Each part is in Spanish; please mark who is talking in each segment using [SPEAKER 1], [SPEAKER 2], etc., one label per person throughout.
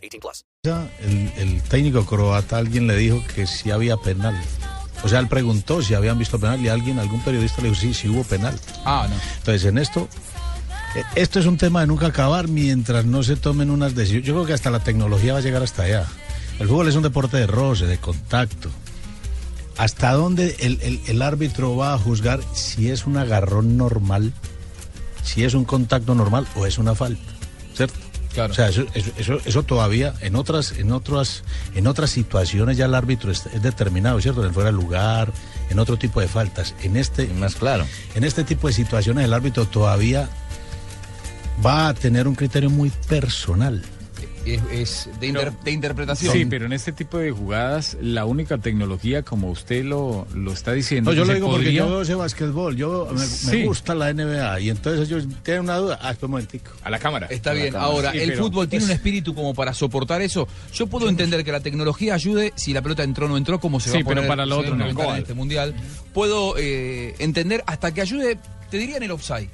[SPEAKER 1] 18 plus.
[SPEAKER 2] El, el técnico croata, alguien le dijo que si había penal. O sea, él preguntó si habían visto penal y alguien, algún periodista le dijo, sí, sí hubo penal.
[SPEAKER 3] Ah, no.
[SPEAKER 2] Entonces, en esto, eh, esto es un tema de nunca acabar mientras no se tomen unas decisiones. Yo creo que hasta la tecnología va a llegar hasta allá. El fútbol es un deporte de roce, de contacto. ¿Hasta dónde el, el- el árbitro va a juzgar si es un agarrón normal, si es un contacto normal o es una falta? ¿Cierto?
[SPEAKER 3] Claro.
[SPEAKER 2] O sea, eso, eso, eso- eso todavía en otras, en otras, en otras situaciones ya el árbitro es, es determinado, ¿cierto? En fuera de lugar, en otro tipo de faltas. En este,
[SPEAKER 4] Más claro.
[SPEAKER 2] en este tipo de situaciones el árbitro todavía va a tener un criterio muy personal.
[SPEAKER 3] Es, es de, inter- de interpretación.
[SPEAKER 5] Sí, pero en este tipo de jugadas, la única tecnología, como usted lo, lo está diciendo,
[SPEAKER 2] No, yo lo digo porque yo veo ese básquetbol, yo me, gusta la NBA y entonces ellos tienen una duda. Ah, espera un momentico.
[SPEAKER 5] A la cámara.
[SPEAKER 3] Está bien. Ahora,
[SPEAKER 5] Sí,
[SPEAKER 3] el
[SPEAKER 5] pero,
[SPEAKER 3] fútbol tiene
[SPEAKER 5] pues,
[SPEAKER 3] un espíritu como para soportar eso. Yo puedo entender que la tecnología ayude si la pelota entró o no entró, como se va
[SPEAKER 5] Sí,
[SPEAKER 3] a poner
[SPEAKER 5] pero para lo otro
[SPEAKER 3] va
[SPEAKER 5] no.
[SPEAKER 3] en este mundial. Puedo eh, entender hasta que ayude, te diría en el offside.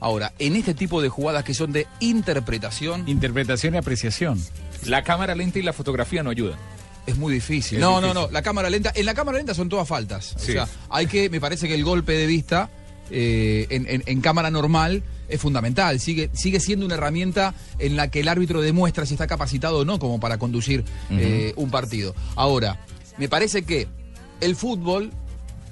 [SPEAKER 3] Ahora, en este tipo de jugadas que son de interpretación,
[SPEAKER 5] Interpretación y apreciación.
[SPEAKER 4] La cámara lenta y la fotografía no ayudan.
[SPEAKER 3] es muy difícil.
[SPEAKER 4] Es
[SPEAKER 3] no,
[SPEAKER 4] difícil.
[SPEAKER 3] no, no. La cámara lenta, en la cámara lenta son todas faltas.
[SPEAKER 4] Sí.
[SPEAKER 3] O sea, hay que, me parece que el golpe de vista eh, en, en- en cámara normal es fundamental. Sigue, sigue siendo una herramienta en la que el árbitro demuestra si está capacitado o no como para conducir eh, un partido. Ahora, me parece que el fútbol,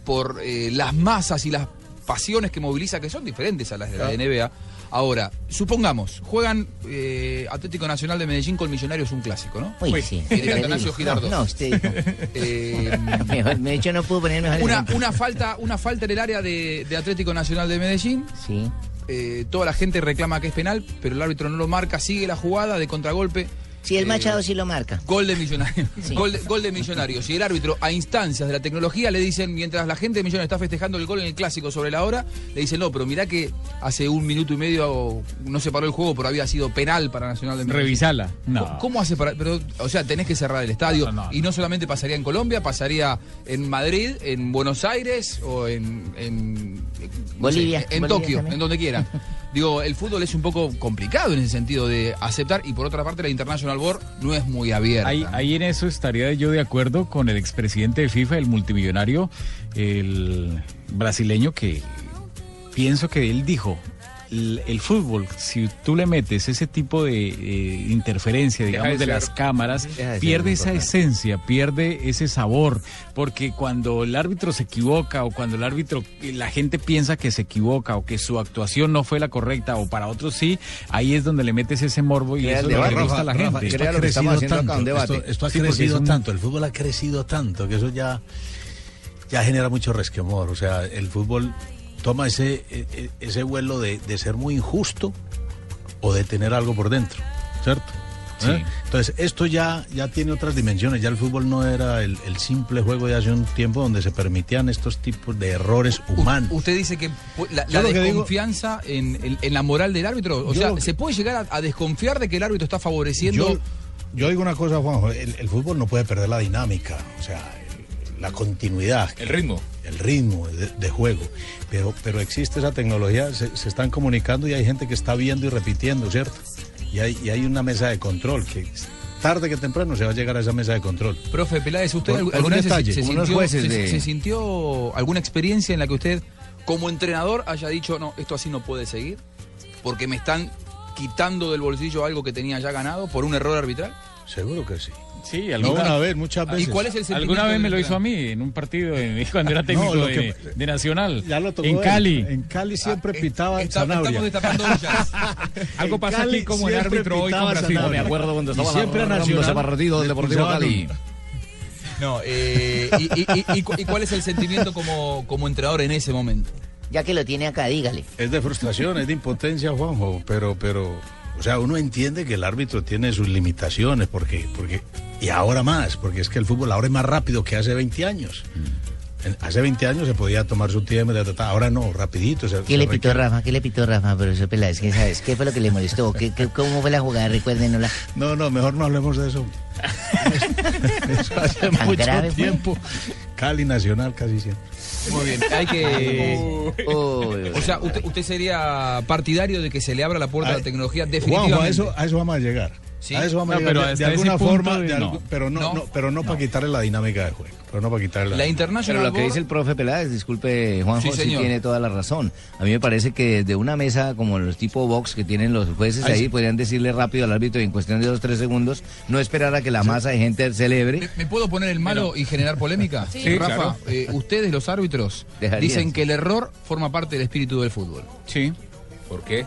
[SPEAKER 3] por eh, las masas y las pasiones que moviliza, que son diferentes a las de la NBA. Ahora, supongamos, juegan eh, Atlético Nacional de Medellín con Millonarios un clásico, ¿no?
[SPEAKER 6] Uy, sí.
[SPEAKER 3] Atanasio. Girardot.
[SPEAKER 6] No, no, usted dijo.
[SPEAKER 3] Eh,
[SPEAKER 6] Mejor, no puedo poner mejor
[SPEAKER 3] una, una falta, una falta en el área de, de Atlético Nacional de Medellín.
[SPEAKER 6] Sí.
[SPEAKER 3] Eh, toda la gente reclama que es penal, pero el árbitro no lo marca, sigue la jugada de contragolpe.
[SPEAKER 6] Sí, el
[SPEAKER 3] Eh,
[SPEAKER 6] Machado sí lo marca.
[SPEAKER 3] Gol de Millonarios.
[SPEAKER 6] Sí.
[SPEAKER 3] Gol, de, gol de Millonarios. Y el árbitro, a instancias de la tecnología, le dicen, mientras la gente de Millonarios está festejando el gol en el clásico sobre la hora, le dicen, no, pero mirá que hace un minuto y medio no se paró el juego, pero había sido penal para Nacional de Medellín.
[SPEAKER 5] Revisala. No.
[SPEAKER 3] ¿Cómo- ¿Cómo hace para.? Pero, o sea, tenés que cerrar el estadio.
[SPEAKER 5] No, no, no.
[SPEAKER 3] Y no solamente pasaría en Colombia, pasaría en Madrid, en Buenos Aires o en. en no
[SPEAKER 6] Bolivia,
[SPEAKER 3] sé, en
[SPEAKER 6] Bolivia
[SPEAKER 3] Tokio,
[SPEAKER 6] también.
[SPEAKER 3] en donde quiera. Digo, el fútbol es un poco complicado en ese sentido de aceptar. Y por otra parte, la International Board no es muy abierta.
[SPEAKER 5] Ahí, ahí en eso estaría yo de acuerdo con el expresidente de FIFA, el multimillonario, el brasileño, que pienso que él dijo, el, el fútbol, si tú le metes ese tipo de eh, interferencia,
[SPEAKER 4] Deja
[SPEAKER 5] digamos,
[SPEAKER 4] de
[SPEAKER 5] las cámaras,
[SPEAKER 4] de
[SPEAKER 5] pierde esa esencia, pierde ese sabor, porque cuando el árbitro se equivoca o cuando el árbitro, la gente piensa que se equivoca o que su actuación no fue la correcta o para otros sí, ahí es donde le metes ese morbo y eso es lo que le gusta a la
[SPEAKER 2] Rafa,
[SPEAKER 5] gente.
[SPEAKER 2] esto
[SPEAKER 4] Crea
[SPEAKER 2] ha
[SPEAKER 4] lo que estamos
[SPEAKER 2] crecido tanto,
[SPEAKER 4] debate.
[SPEAKER 2] Esto, esto ha
[SPEAKER 5] Sí,
[SPEAKER 2] crecido
[SPEAKER 5] un-
[SPEAKER 2] tanto, el fútbol ha crecido tanto que eso ya, ya genera mucho resquemor. O sea, el fútbol toma ese, e- e- ese vuelo de, de ser muy injusto o de tener algo por dentro, ¿cierto?
[SPEAKER 5] Sí.
[SPEAKER 2] ¿Eh? Entonces, esto ya, ya tiene otras dimensiones. Ya el fútbol no era el, el simple juego de hace un tiempo donde se permitían estos tipos de errores
[SPEAKER 3] U-
[SPEAKER 2] humanos.
[SPEAKER 3] Usted dice que la,
[SPEAKER 2] Yo
[SPEAKER 3] la
[SPEAKER 2] lo que digo-
[SPEAKER 3] desconfianza en, en- en la moral del árbitro, o sea,
[SPEAKER 2] que-
[SPEAKER 3] ¿se puede llegar a, a desconfiar de que el árbitro está favoreciendo?
[SPEAKER 2] Yo, yo digo una cosa, Juanjo, el, el fútbol no puede perder la dinámica, o sea, el- la continuidad.
[SPEAKER 4] El ritmo.
[SPEAKER 2] El ritmo de, de juego. Pero, pero existe esa tecnología, se, se están comunicando y hay gente que está viendo y repitiendo, ¿cierto? Y hay, y hay una mesa de control que tarde que temprano se va a llegar a esa mesa de control.
[SPEAKER 3] Profe Peláez, ¿usted
[SPEAKER 2] Por-
[SPEAKER 3] alguna
[SPEAKER 2] un
[SPEAKER 3] vez se-
[SPEAKER 2] detalle,
[SPEAKER 3] se,
[SPEAKER 4] como los
[SPEAKER 3] sintió,
[SPEAKER 4] jueces
[SPEAKER 3] se-
[SPEAKER 4] de-
[SPEAKER 3] se sintió alguna experiencia en la que usted, como entrenador, haya dicho, no, esto así no puede seguir? Porque me están quitando del bolsillo algo que tenía ya ganado por un error arbitral.
[SPEAKER 2] Seguro que sí.
[SPEAKER 5] Sí,
[SPEAKER 2] No
[SPEAKER 5] alguna,
[SPEAKER 2] una vez, muchas
[SPEAKER 3] ¿Y
[SPEAKER 2] veces.
[SPEAKER 3] cuál es el sentimiento
[SPEAKER 5] alguna vez me lo hizo a mí en un partido en- cuando era técnico de,
[SPEAKER 2] que-
[SPEAKER 5] de Nacional.
[SPEAKER 2] Ya lo tocó
[SPEAKER 5] en
[SPEAKER 2] él.
[SPEAKER 5] Cali.
[SPEAKER 2] En Cali siempre
[SPEAKER 3] Ah,
[SPEAKER 2] pitaba
[SPEAKER 3] está-
[SPEAKER 2] Sanabria.
[SPEAKER 3] Estamos destapando ollas.
[SPEAKER 4] Algo pasa
[SPEAKER 2] Cali
[SPEAKER 4] aquí como el árbitro hoy con Brasil.
[SPEAKER 2] Sanabria.
[SPEAKER 4] Me acuerdo cuando
[SPEAKER 2] Y
[SPEAKER 4] estaba
[SPEAKER 2] siempre a
[SPEAKER 4] narrando
[SPEAKER 2] Nacional
[SPEAKER 4] ese partido del Deportivo Cali.
[SPEAKER 3] No, eh, y, y- y- y y cuál es el sentimiento como, como entrenador en ese momento?
[SPEAKER 6] Ya que lo tiene acá, dígale.
[SPEAKER 2] Es de frustración, es de impotencia, Juanjo, pero, pero O sea, uno entiende que el árbitro tiene sus limitaciones, porque, porque, y ahora más, porque es que el fútbol ahora es más rápido que hace 20 años. En- Hace 20 años se podía tomar su tiempo, ahora no, rapidito. se-
[SPEAKER 6] ¿Qué
[SPEAKER 2] se
[SPEAKER 6] le pitó Rafa? ¿Qué le pitó Rafa, profesor Peláez? ¿Qué sabes? ¿Qué fue lo que le molestó? ¿Qué, qué- cómo fue la jugada? Recuérdenosla.
[SPEAKER 2] No, no, mejor no hablemos de eso. Eso hace
[SPEAKER 6] ¿Tan
[SPEAKER 2] mucho
[SPEAKER 6] fue?
[SPEAKER 2] tiempo. Cali Nacional casi siempre.
[SPEAKER 3] Muy bien, hay que... O sea, usted, usted sería partidario de que se le abra la puerta a la tecnología definitivamente.
[SPEAKER 2] A eso, a eso vamos a llegar.
[SPEAKER 3] Sí.
[SPEAKER 2] A eso vamos
[SPEAKER 5] No,
[SPEAKER 2] a llegar.
[SPEAKER 5] pero
[SPEAKER 2] de- alguna forma,
[SPEAKER 5] de-
[SPEAKER 2] de
[SPEAKER 5] no.
[SPEAKER 2] algu- pero no,
[SPEAKER 3] No.
[SPEAKER 2] no, pero no, para quitarle la dinámica de juego. Pero no para quitarle
[SPEAKER 3] La International
[SPEAKER 6] Pero lo que dice el profe Peláez, disculpe Juanjo,
[SPEAKER 3] Sí,
[SPEAKER 6] sí,
[SPEAKER 3] señor.
[SPEAKER 6] tiene toda la razón. A mí me parece que desde una mesa como los tipo box que tienen los jueces
[SPEAKER 2] Ahí
[SPEAKER 6] ahí,
[SPEAKER 2] sí.
[SPEAKER 6] podrían decirle rápido al árbitro y en cuestión de dos tres segundos, no esperar a que la masa de gente celebre.
[SPEAKER 3] ¿Me, me puedo poner el malo y generar polémica?
[SPEAKER 4] Sí,
[SPEAKER 3] Rafa,
[SPEAKER 4] claro.
[SPEAKER 3] eh, ustedes los árbitros
[SPEAKER 6] Dejarían.
[SPEAKER 3] dicen que el error forma parte del espíritu del fútbol.
[SPEAKER 5] Sí.
[SPEAKER 4] ¿Por qué?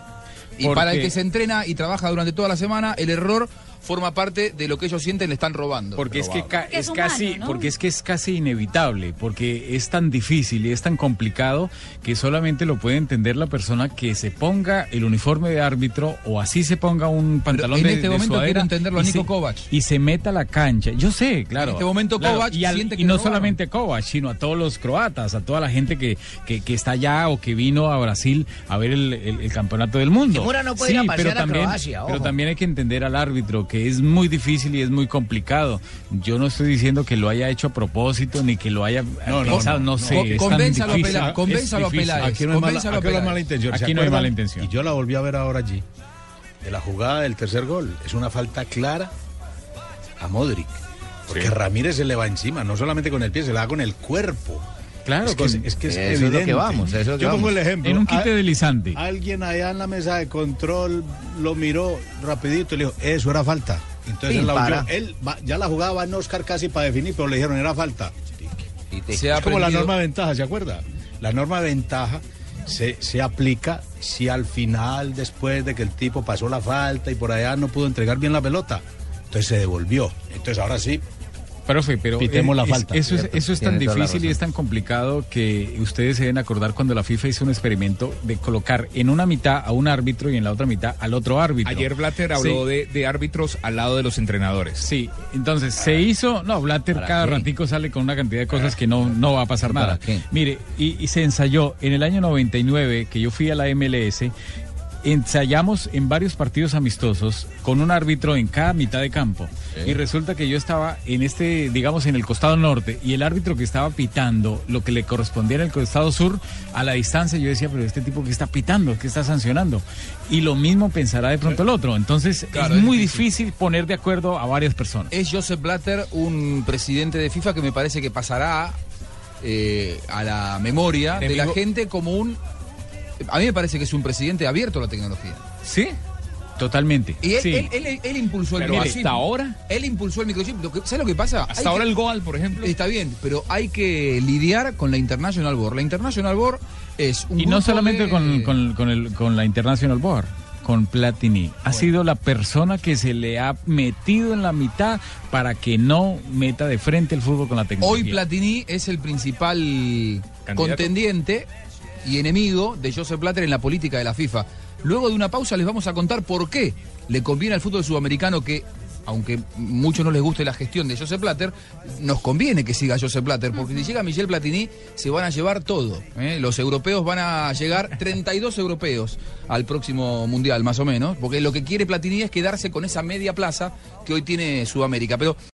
[SPEAKER 3] Y para el que se entrena y trabaja durante toda la semana, el error forma parte de lo que ellos sienten le están robando.
[SPEAKER 5] Porque es que ca-
[SPEAKER 7] Porque es
[SPEAKER 5] es casi, porque es que es casi inevitable, porque es tan difícil y es tan complicado que solamente lo puede entender la persona que se ponga el uniforme de árbitro o así se ponga un pantalón
[SPEAKER 3] en
[SPEAKER 5] de,
[SPEAKER 3] este
[SPEAKER 5] de
[SPEAKER 3] momento
[SPEAKER 5] sudadera
[SPEAKER 3] entenderlo a
[SPEAKER 5] y
[SPEAKER 3] Nico
[SPEAKER 5] se-
[SPEAKER 3] Kovac.
[SPEAKER 5] y se meta a la cancha. Yo sé, claro.
[SPEAKER 3] En este momento
[SPEAKER 5] claro,
[SPEAKER 3] Kovac
[SPEAKER 5] y, al-
[SPEAKER 3] siente que
[SPEAKER 5] y no
[SPEAKER 3] robaron.
[SPEAKER 5] solamente Kovac, sino a todos los croatas, a toda la gente que, que, que está allá o que vino a Brasil a ver el, el- el campeonato del mundo.
[SPEAKER 6] Que Mura no puede ir a pasear
[SPEAKER 5] pero
[SPEAKER 6] a
[SPEAKER 5] también,
[SPEAKER 6] Croacia,
[SPEAKER 5] pero también hay que entender al árbitro que es muy difícil y es muy complicado. Yo no estoy diciendo que lo haya hecho a propósito ni que lo haya
[SPEAKER 2] No,
[SPEAKER 5] pensado,
[SPEAKER 2] no,
[SPEAKER 5] no,
[SPEAKER 2] no.
[SPEAKER 5] sé.
[SPEAKER 3] Convénzalo a convénzalo a.
[SPEAKER 2] Aquí no hay mala, aquí no hay mala intención. ¿se
[SPEAKER 5] Aquí no hay mala intención.
[SPEAKER 2] Y yo la volví a ver ahora allí. De la jugada del tercer gol. Es una falta clara a Modric. Porque Ramírez se le va encima, no solamente con el pie, se le da con el cuerpo.
[SPEAKER 5] Claro,
[SPEAKER 2] es que, es,
[SPEAKER 5] con-
[SPEAKER 2] es que es
[SPEAKER 6] Eso es lo
[SPEAKER 2] evidente.
[SPEAKER 6] que vamos, eso es lo que
[SPEAKER 2] Yo pongo
[SPEAKER 6] vamos.
[SPEAKER 2] el ejemplo.
[SPEAKER 5] en un
[SPEAKER 2] Al-
[SPEAKER 5] deslizante.
[SPEAKER 2] Alguien allá en la mesa de control lo miró rapidito y le dijo, eso era falta. Entonces él, la. Él va- ya la jugaba en Oscar casi para definir, pero le dijeron, era falta.
[SPEAKER 6] Y te-
[SPEAKER 3] Se ha
[SPEAKER 2] Es como la norma de ventaja, ¿se acuerda? La norma de ventaja se, se aplica si al final, después de que el tipo pasó la falta y por allá no pudo entregar bien la pelota, entonces se devolvió. Entonces ahora sí,
[SPEAKER 5] Profe, pero
[SPEAKER 2] Pitemos
[SPEAKER 5] eh,
[SPEAKER 2] la
[SPEAKER 5] es-
[SPEAKER 2] falta,
[SPEAKER 5] eso, es, eso es tan difícil y es tan complicado que ustedes se deben acordar cuando la FIFA hizo un experimento de colocar en una mitad a un árbitro y en la otra mitad al otro árbitro.
[SPEAKER 4] Ayer Blatter habló
[SPEAKER 5] Sí.
[SPEAKER 4] de, de árbitros al lado de los entrenadores.
[SPEAKER 5] Sí, entonces se hizo, no, Blatter
[SPEAKER 6] ¿Para
[SPEAKER 5] cada
[SPEAKER 6] qué?
[SPEAKER 5] ratico sale con una cantidad de cosas que no, no va a pasar
[SPEAKER 6] ¿Para
[SPEAKER 5] nada.
[SPEAKER 6] qué?
[SPEAKER 5] Mire, y, y se ensayó en el año 99 que yo fui a la MLS, ensayamos en varios partidos amistosos con un árbitro en cada mitad de campo. Y resulta que yo estaba en este, digamos, en el costado norte y el árbitro que estaba pitando lo que le correspondía en el costado sur, a la distancia yo decía, pero este tipo que está pitando, que está sancionando. Y lo mismo pensará de pronto el otro. Entonces
[SPEAKER 3] Claro,
[SPEAKER 5] es
[SPEAKER 3] es
[SPEAKER 5] muy
[SPEAKER 3] difícil.
[SPEAKER 5] difícil poner de acuerdo a varias personas.
[SPEAKER 3] Es Joseph Blatter, un presidente de FIFA que me parece que pasará eh, a la memoria de la gente como un... A mí me parece que es un presidente abierto a la tecnología.
[SPEAKER 5] Sí, totalmente.
[SPEAKER 3] Y él,
[SPEAKER 5] sí.
[SPEAKER 3] él, él- él impulsó el
[SPEAKER 4] Pero
[SPEAKER 3] microchip.
[SPEAKER 4] hasta ahora,
[SPEAKER 3] Él impulsó el microchip. Lo que- ¿Sabes lo que pasa?
[SPEAKER 4] hasta
[SPEAKER 3] Hay
[SPEAKER 4] ahora
[SPEAKER 3] que-
[SPEAKER 4] el Goal, por ejemplo.
[SPEAKER 3] Está bien, pero hay que lidiar con la International Board. La International Board es un
[SPEAKER 5] y no solamente
[SPEAKER 3] de-
[SPEAKER 5] con, con- con el- con la International Board, con Platini. Ha sido la persona que se le ha metido en la mitad para que no meta de frente el fútbol con la tecnología.
[SPEAKER 3] Hoy Platini es el principal
[SPEAKER 4] Candidato.
[SPEAKER 3] contendiente y enemigo de Joseph Blatter en la política de la FIFA. Luego de una pausa les vamos a contar por qué le conviene al fútbol sudamericano que, aunque muchos no les guste la gestión de Joseph Blatter, nos conviene que siga Joseph Blatter, porque si llega Michel Platini se van a llevar todo. ¿eh? Los europeos van a llegar 32 europeos al próximo mundial, más o menos, porque lo que quiere Platini es quedarse con esa media plaza que hoy tiene Sudamérica. Pero